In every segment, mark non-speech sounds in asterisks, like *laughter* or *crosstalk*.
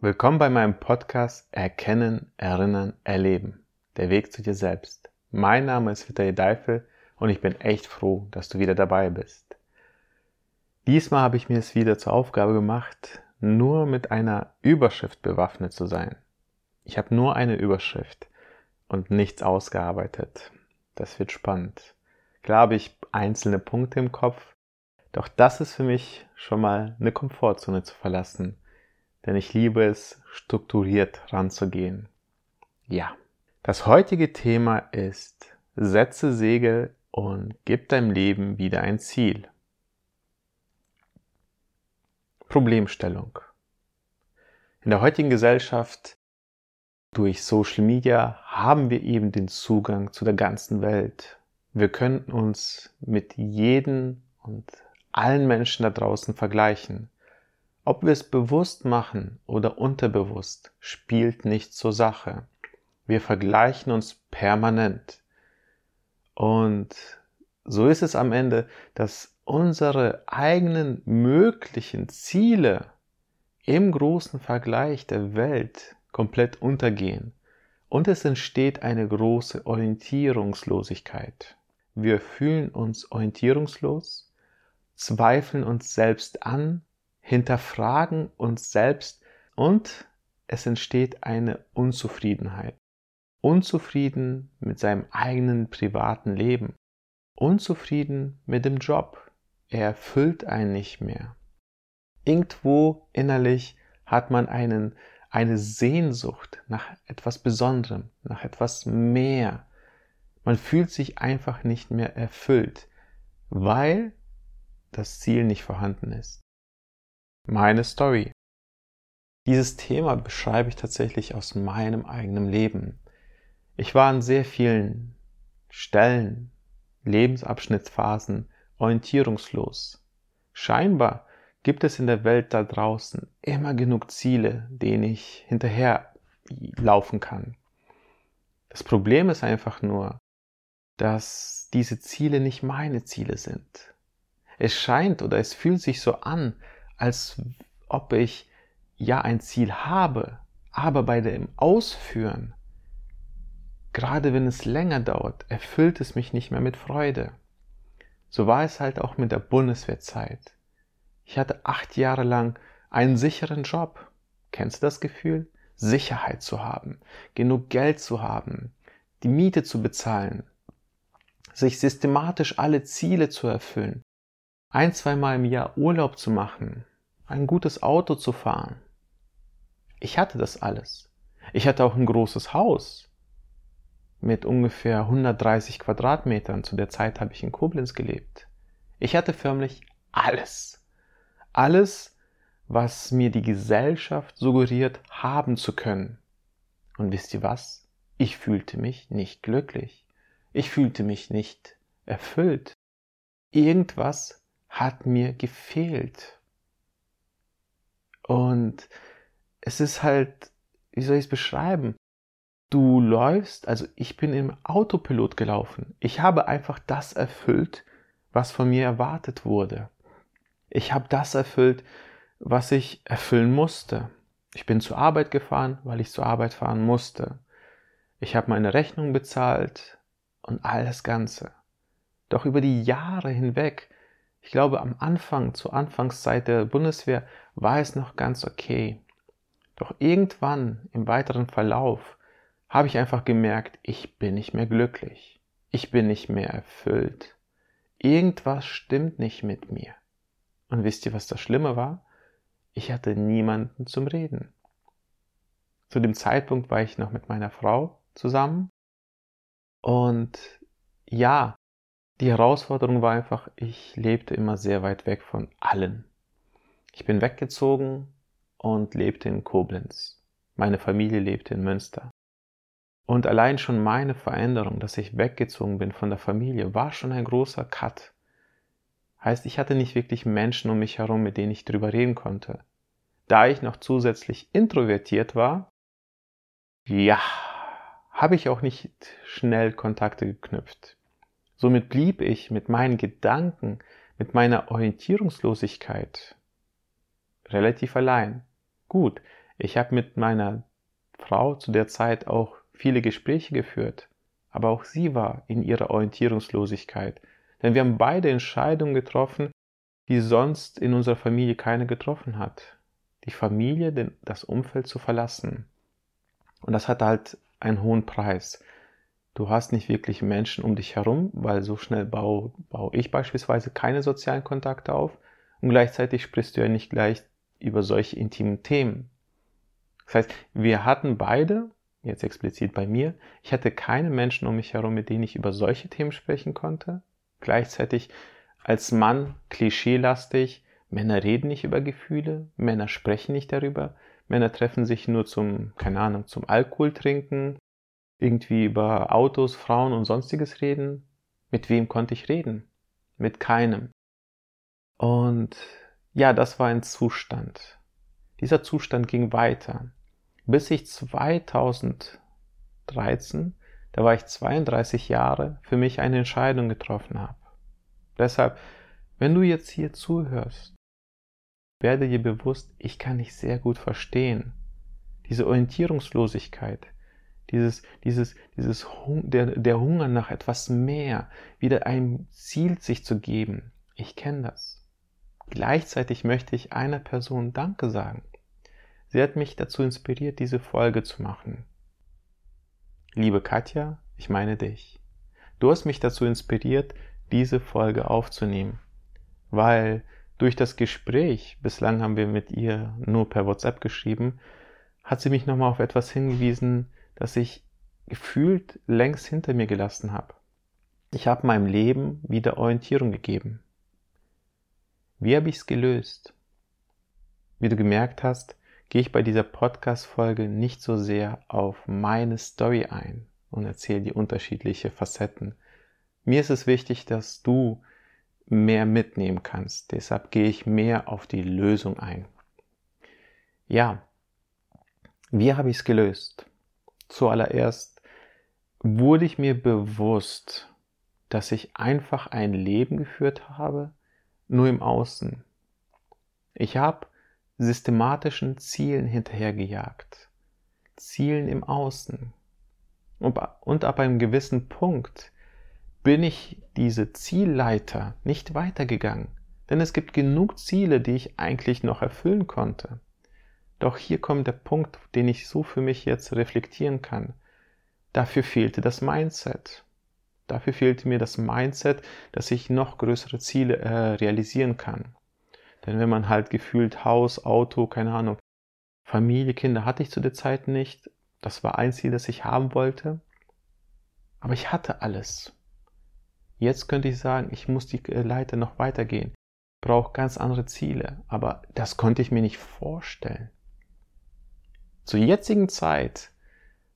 Willkommen bei meinem Podcast Erkennen, Erinnern, Erleben. Der Weg zu dir selbst. Mein Name ist Vitali Deifel und ich bin echt froh, dass du wieder dabei bist. Diesmal habe ich mir es wieder zur Aufgabe gemacht, nur mit einer Überschrift bewaffnet zu sein. Ich habe nur eine Überschrift und nichts ausgearbeitet. Das wird spannend. Klar habe ich einzelne Punkte im Kopf, doch das ist für mich schon mal eine Komfortzone zu verlassen denn ich liebe es, strukturiert ranzugehen. Ja, das heutige Thema ist Setze Segel und gib deinem Leben wieder ein Ziel. Problemstellung. In der heutigen Gesellschaft durch Social Media haben wir eben den Zugang zu der ganzen Welt. Wir könnten uns mit jedem und allen Menschen da draußen vergleichen. Ob wir es bewusst machen oder unterbewusst, spielt nicht zur Sache. Wir vergleichen uns permanent. Und so ist es am Ende, dass unsere eigenen möglichen Ziele im großen Vergleich der Welt komplett untergehen. Und es entsteht eine große Orientierungslosigkeit. Wir fühlen uns orientierungslos, zweifeln uns selbst an hinterfragen uns selbst und es entsteht eine Unzufriedenheit. Unzufrieden mit seinem eigenen privaten Leben. Unzufrieden mit dem Job. Er erfüllt einen nicht mehr. Irgendwo innerlich hat man einen, eine Sehnsucht nach etwas Besonderem, nach etwas mehr. Man fühlt sich einfach nicht mehr erfüllt, weil das Ziel nicht vorhanden ist meine Story. Dieses Thema beschreibe ich tatsächlich aus meinem eigenen Leben. Ich war an sehr vielen Stellen, Lebensabschnittsphasen orientierungslos. Scheinbar gibt es in der Welt da draußen immer genug Ziele, denen ich hinterher laufen kann. Das Problem ist einfach nur, dass diese Ziele nicht meine Ziele sind. Es scheint oder es fühlt sich so an, als ob ich ja ein Ziel habe, aber bei dem Ausführen, gerade wenn es länger dauert, erfüllt es mich nicht mehr mit Freude. So war es halt auch mit der Bundeswehrzeit. Ich hatte acht Jahre lang einen sicheren Job. Kennst du das Gefühl? Sicherheit zu haben, genug Geld zu haben, die Miete zu bezahlen, sich systematisch alle Ziele zu erfüllen, ein, zweimal im Jahr Urlaub zu machen, ein gutes Auto zu fahren. Ich hatte das alles. Ich hatte auch ein großes Haus mit ungefähr 130 Quadratmetern. Zu der Zeit habe ich in Koblenz gelebt. Ich hatte förmlich alles. Alles, was mir die Gesellschaft suggeriert haben zu können. Und wisst ihr was? Ich fühlte mich nicht glücklich. Ich fühlte mich nicht erfüllt. Irgendwas hat mir gefehlt. Und es ist halt, wie soll ich es beschreiben? Du läufst, also ich bin im Autopilot gelaufen. Ich habe einfach das erfüllt, was von mir erwartet wurde. Ich habe das erfüllt, was ich erfüllen musste. Ich bin zur Arbeit gefahren, weil ich zur Arbeit fahren musste. Ich habe meine Rechnung bezahlt und all das Ganze. Doch über die Jahre hinweg ich glaube, am Anfang, zur Anfangszeit der Bundeswehr, war es noch ganz okay. Doch irgendwann im weiteren Verlauf habe ich einfach gemerkt, ich bin nicht mehr glücklich. Ich bin nicht mehr erfüllt. Irgendwas stimmt nicht mit mir. Und wisst ihr, was das Schlimme war? Ich hatte niemanden zum Reden. Zu dem Zeitpunkt war ich noch mit meiner Frau zusammen. Und ja, die Herausforderung war einfach, ich lebte immer sehr weit weg von allen. Ich bin weggezogen und lebte in Koblenz. Meine Familie lebte in Münster. Und allein schon meine Veränderung, dass ich weggezogen bin von der Familie, war schon ein großer Cut. Heißt, ich hatte nicht wirklich Menschen um mich herum, mit denen ich drüber reden konnte. Da ich noch zusätzlich introvertiert war, ja, habe ich auch nicht schnell Kontakte geknüpft. Somit blieb ich mit meinen Gedanken, mit meiner Orientierungslosigkeit relativ allein. Gut, Ich habe mit meiner Frau zu der Zeit auch viele Gespräche geführt, aber auch sie war in ihrer Orientierungslosigkeit. Denn wir haben beide Entscheidungen getroffen, die sonst in unserer Familie keine getroffen hat. Die Familie, das Umfeld zu verlassen. Und das hat halt einen hohen Preis. Du hast nicht wirklich Menschen um dich herum, weil so schnell baue, baue ich beispielsweise keine sozialen Kontakte auf und gleichzeitig sprichst du ja nicht gleich über solche intimen Themen. Das heißt, wir hatten beide, jetzt explizit bei mir, ich hatte keine Menschen um mich herum, mit denen ich über solche Themen sprechen konnte. Gleichzeitig als Mann klischeelastig, Männer reden nicht über Gefühle, Männer sprechen nicht darüber, Männer treffen sich nur zum, keine Ahnung, zum Alkohol trinken, irgendwie über Autos, Frauen und sonstiges reden. Mit wem konnte ich reden? Mit keinem. Und ja, das war ein Zustand. Dieser Zustand ging weiter, bis ich 2013, da war ich 32 Jahre, für mich eine Entscheidung getroffen habe. Deshalb, wenn du jetzt hier zuhörst, werde dir bewusst, ich kann dich sehr gut verstehen. Diese Orientierungslosigkeit, dieses, dieses, dieses der, der Hunger nach etwas mehr, wieder einem Ziel sich zu geben. Ich kenne das. Gleichzeitig möchte ich einer Person Danke sagen. Sie hat mich dazu inspiriert, diese Folge zu machen. Liebe Katja, ich meine dich. Du hast mich dazu inspiriert, diese Folge aufzunehmen, weil durch das Gespräch, bislang haben wir mit ihr nur per WhatsApp geschrieben, hat sie mich nochmal auf etwas hingewiesen, das ich gefühlt längst hinter mir gelassen habe. Ich habe meinem Leben wieder Orientierung gegeben. Wie habe ich es gelöst? Wie du gemerkt hast, gehe ich bei dieser Podcast-Folge nicht so sehr auf meine Story ein und erzähle die unterschiedlichen Facetten. Mir ist es wichtig, dass du mehr mitnehmen kannst. Deshalb gehe ich mehr auf die Lösung ein. Ja, wie habe ich es gelöst? Zuallererst wurde ich mir bewusst, dass ich einfach ein Leben geführt habe, nur im Außen. Ich habe systematischen Zielen hinterhergejagt, Zielen im Außen. Und, ab einem gewissen Punkt bin ich diese Zielleiter nicht weitergegangen, denn es gibt genug Ziele, die ich eigentlich noch erfüllen konnte. Doch hier kommt der Punkt, den ich so für mich jetzt reflektieren kann. Dafür fehlte das Mindset. Dafür fehlte mir das Mindset, dass ich noch größere Ziele äh, realisieren kann. Denn wenn man halt gefühlt Haus, Auto, keine Ahnung, Familie, Kinder hatte ich zu der Zeit nicht. Das war ein Ziel, das ich haben wollte. Aber ich hatte alles. Jetzt könnte ich sagen, ich muss die äh, Leiter noch weitergehen. Ich brauche ganz andere Ziele. Aber das konnte ich mir nicht vorstellen. Zur jetzigen Zeit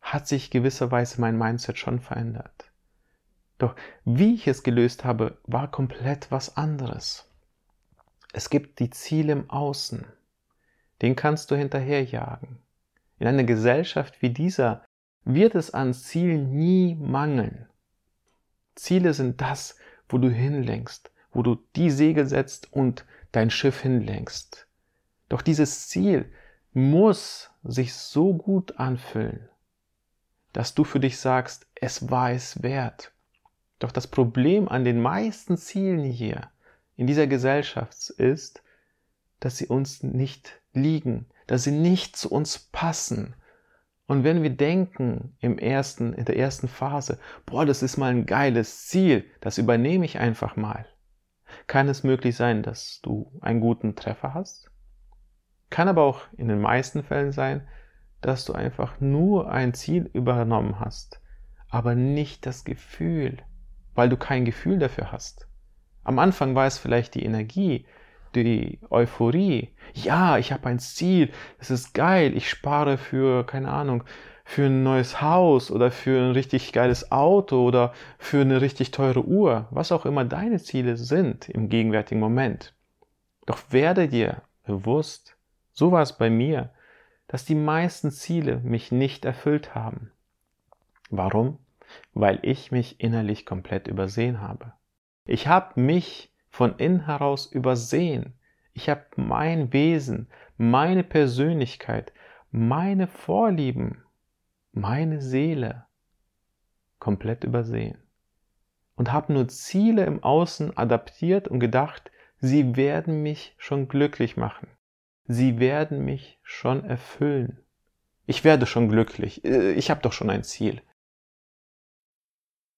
hat sich gewisserweise mein Mindset schon verändert. Doch wie ich es gelöst habe, war komplett was anderes. Es gibt die Ziele im Außen. Den kannst du hinterherjagen. In einer Gesellschaft wie dieser wird es an Zielen nie mangeln. Ziele sind das, wo du hinlenkst, wo du die Segel setzt und dein Schiff hinlenkst. Doch dieses Ziel muss sich so gut anfühlen, dass du für dich sagst, es war es wert. Doch das Problem an den meisten Zielen hier in dieser Gesellschaft ist, dass sie uns nicht liegen, dass sie nicht zu uns passen. Und wenn wir denken im ersten, in der ersten Phase, boah, das ist mal ein geiles Ziel, das übernehme ich einfach mal, kann es möglich sein, dass du einen guten Treffer hast? Kann aber auch in den meisten Fällen sein, dass du einfach nur ein Ziel übernommen hast, aber nicht das Gefühl, weil du kein Gefühl dafür hast. Am Anfang war es vielleicht die Energie, die Euphorie. Ja, ich habe ein Ziel, es ist geil, ich spare für, keine Ahnung, für ein neues Haus oder für ein richtig geiles Auto oder für eine richtig teure Uhr, was auch immer deine Ziele sind im gegenwärtigen Moment. Doch werde dir bewusst, so war es bei mir, dass die meisten Ziele mich nicht erfüllt haben. Warum? weil ich mich innerlich komplett übersehen habe. Ich habe mich von innen heraus übersehen. Ich habe mein Wesen, meine Persönlichkeit, meine Vorlieben, meine Seele komplett übersehen und habe nur Ziele im Außen adaptiert und gedacht, sie werden mich schon glücklich machen. Sie werden mich schon erfüllen. Ich werde schon glücklich. Äh, ich habe doch schon ein Ziel.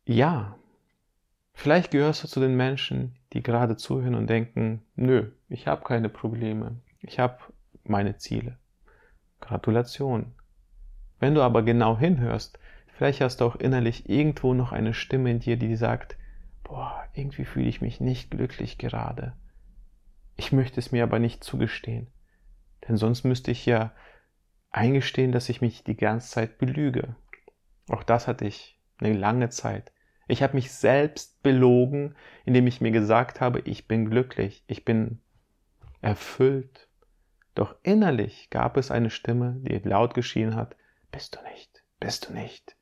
Ja, vielleicht gehörst du zu den Menschen, die gerade zuhören und denken, nö, ich habe keine Probleme. Ich habe meine Ziele. Gratulation. Wenn du aber genau hinhörst, vielleicht hast du auch innerlich irgendwo noch eine Stimme in dir, die sagt, boah, irgendwie fühle ich mich nicht glücklich gerade. Ich möchte es mir aber nicht zugestehen. Denn sonst müsste ich ja eingestehen, dass ich mich die ganze Zeit belüge. Auch das hatte ich eine lange Zeit. Ich habe mich selbst belogen, indem ich mir gesagt habe, ich bin glücklich, ich bin erfüllt. Doch innerlich gab es eine Stimme, die laut geschrien hat, bist du nicht, bist du nicht.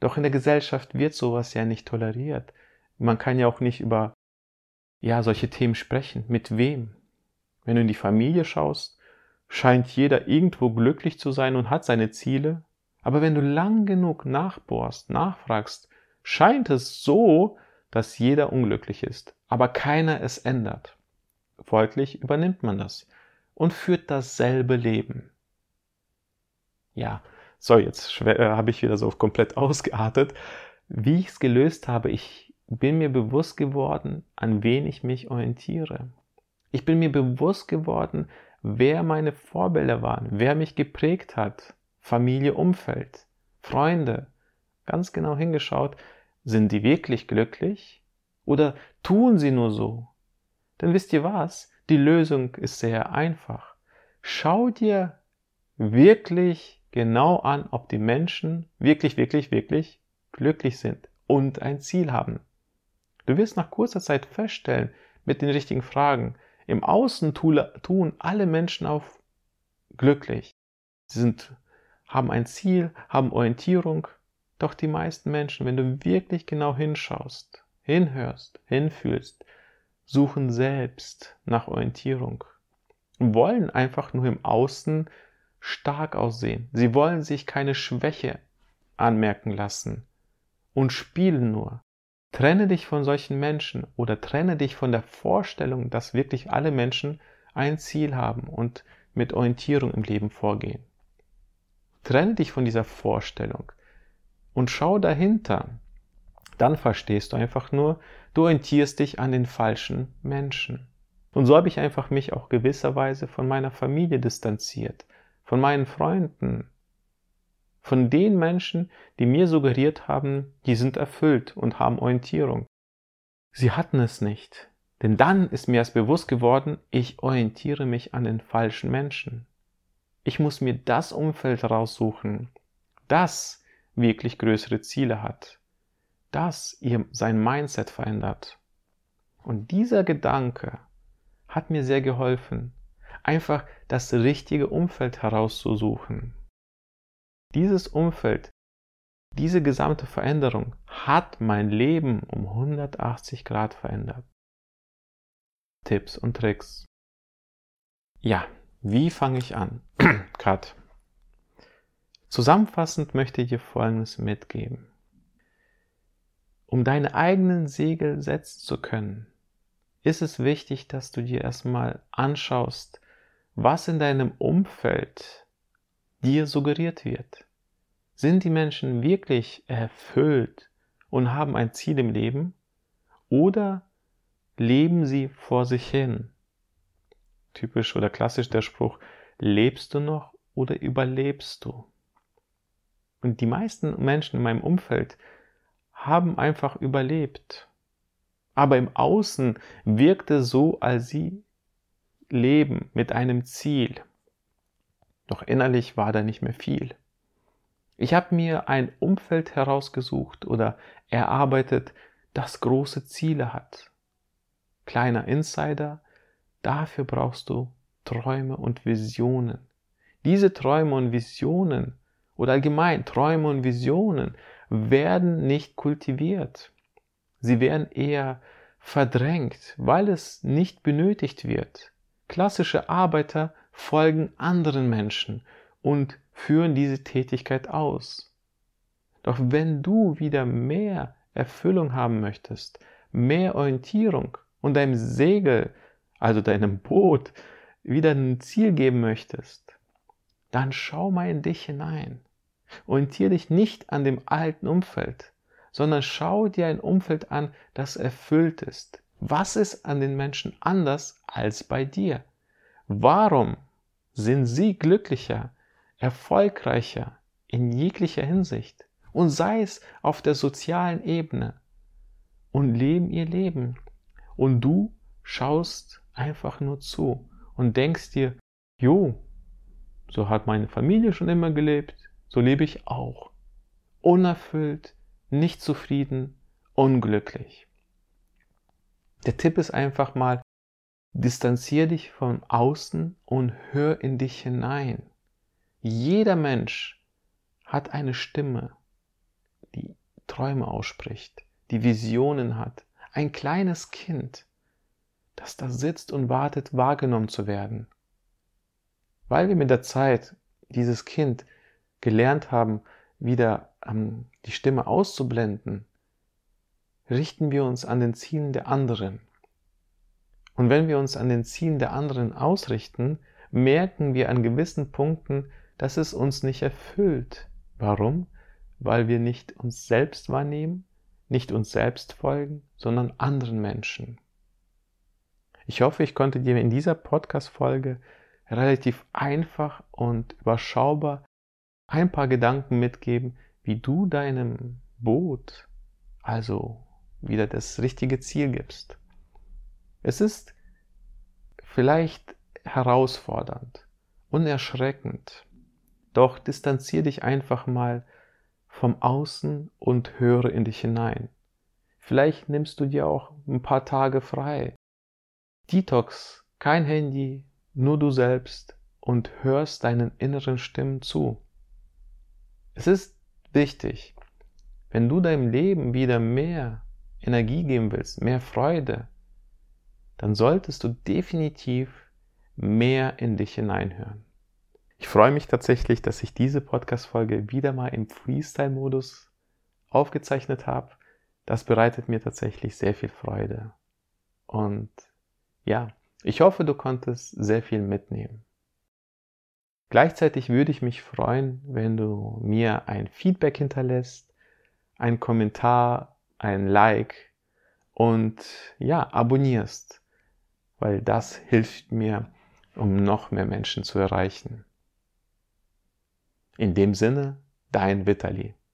Doch in der Gesellschaft wird sowas ja nicht toleriert. Man kann ja auch nicht über ja solche Themen sprechen. Mit wem? Wenn du in die Familie schaust, scheint jeder irgendwo glücklich zu sein und hat seine Ziele. Aber wenn du lang genug nachbohrst, nachfragst, scheint es so, dass jeder unglücklich ist, aber keiner es ändert. Folglich übernimmt man das und führt dasselbe Leben. Ja, so, jetzt äh, habe ich wieder so komplett *laughs* ausgeartet. Wie ich es gelöst habe, ich bin mir bewusst geworden, an wen ich mich orientiere. Ich bin mir bewusst geworden, wer meine Vorbilder waren, wer mich geprägt hat. Familie, Umfeld, Freunde. Ganz genau hingeschaut, sind die wirklich glücklich? Oder tun sie nur so? Denn wisst ihr was? Die Lösung ist sehr einfach. Schau dir wirklich genau an, ob die Menschen wirklich, wirklich, wirklich glücklich sind und ein Ziel haben. Du wirst nach kurzer Zeit feststellen, mit den richtigen Fragen, im Außen tun alle Menschen auf glücklich. Sie sind, haben ein Ziel, haben Orientierung. Doch die meisten Menschen, wenn du wirklich genau hinschaust, hinhörst, hinfühlst, suchen selbst nach Orientierung. Wollen einfach nur im Außen stark aussehen. Sie wollen sich keine Schwäche anmerken lassen und spielen nur. Trenne dich von solchen Menschen oder trenne dich von der Vorstellung, dass wirklich alle Menschen ein Ziel haben und mit Orientierung im Leben vorgehen. Trenne dich von dieser Vorstellung und schau dahinter. Dann verstehst du einfach nur, du orientierst dich an den falschen Menschen. Und so habe ich einfach mich auch gewisserweise von meiner Familie distanziert, von meinen Freunden, von den Menschen, die mir suggeriert haben, die sind erfüllt und haben Orientierung. Sie hatten es nicht, denn dann ist mir erst bewusst geworden, ich orientiere mich an den falschen Menschen. Ich muss mir das Umfeld raussuchen, das wirklich größere Ziele hat, das ihr sein Mindset verändert. Und dieser Gedanke hat mir sehr geholfen, einfach das richtige Umfeld herauszusuchen. Dieses Umfeld, diese gesamte Veränderung hat mein Leben um 180 Grad verändert. Tipps und Tricks. Ja, wie fange ich an? *clears throat* Cut. Zusammenfassend möchte ich dir Folgendes mitgeben. Um deine eigenen Segel setzen zu können, ist es wichtig, dass du dir erstmal anschaust, was in deinem Umfeld dir suggeriert wird. Sind die Menschen wirklich erfüllt und haben ein Ziel im Leben? Oder leben sie vor sich hin? Typisch oder klassisch der Spruch, lebst du noch oder überlebst du? Und die meisten Menschen in meinem Umfeld haben einfach überlebt. Aber im Außen wirkte so, als sie leben mit einem Ziel. Doch innerlich war da nicht mehr viel. Ich habe mir ein Umfeld herausgesucht oder erarbeitet, das große Ziele hat. Kleiner Insider, dafür brauchst du Träume und Visionen. Diese Träume und Visionen oder allgemein Träume und Visionen werden nicht kultiviert. Sie werden eher verdrängt, weil es nicht benötigt wird. Klassische Arbeiter folgen anderen Menschen und führen diese Tätigkeit aus. Doch wenn du wieder mehr Erfüllung haben möchtest, mehr Orientierung und deinem Segel, also deinem Boot, wieder ein Ziel geben möchtest, dann schau mal in dich hinein. Orientiere dich nicht an dem alten Umfeld, sondern schau dir ein Umfeld an, das erfüllt ist. Was ist an den Menschen anders als bei dir? Warum sind sie glücklicher, erfolgreicher in jeglicher Hinsicht? Und sei es auf der sozialen Ebene und leben ihr Leben. Und du schaust einfach nur zu und denkst dir, jo, so hat meine Familie schon immer gelebt, so lebe ich auch. Unerfüllt, nicht zufrieden, unglücklich. Der Tipp ist einfach mal, distanzier dich vom Außen und hör in dich hinein. Jeder Mensch hat eine Stimme, die Träume ausspricht, die Visionen hat. Ein kleines Kind, das da sitzt und wartet, wahrgenommen zu werden. Weil wir mit der Zeit dieses Kind gelernt haben, wieder ähm, die Stimme auszublenden, richten wir uns an den Zielen der anderen. Und wenn wir uns an den Zielen der anderen ausrichten, merken wir an gewissen Punkten, dass es uns nicht erfüllt. Warum? Weil wir nicht uns selbst wahrnehmen, nicht uns selbst folgen, sondern anderen Menschen. Ich hoffe, ich konnte dir in dieser Podcast-Folge relativ einfach und überschaubar ein paar Gedanken mitgeben, wie du deinem Boot also wieder das richtige Ziel gibst. Es ist vielleicht herausfordernd und erschreckend, doch distanzier dich einfach mal vom Außen und höre in dich hinein. Vielleicht nimmst du dir auch ein paar Tage frei. Detox, kein Handy, nur du selbst und hörst deinen inneren Stimmen zu. Es ist wichtig, wenn du deinem Leben wieder mehr Energie geben willst, mehr Freude, dann solltest du definitiv mehr in dich hineinhören. Ich freue mich tatsächlich, dass ich diese Podcast-Folge wieder mal im Freestyle-Modus aufgezeichnet habe. Das bereitet mir tatsächlich sehr viel Freude. Und ja, ich hoffe, du konntest sehr viel mitnehmen. Gleichzeitig würde ich mich freuen, wenn du mir ein Feedback hinterlässt, ein Kommentar, ein Like und ja, abonnierst, weil das hilft mir, um noch mehr Menschen zu erreichen. In dem Sinne, dein Vitali.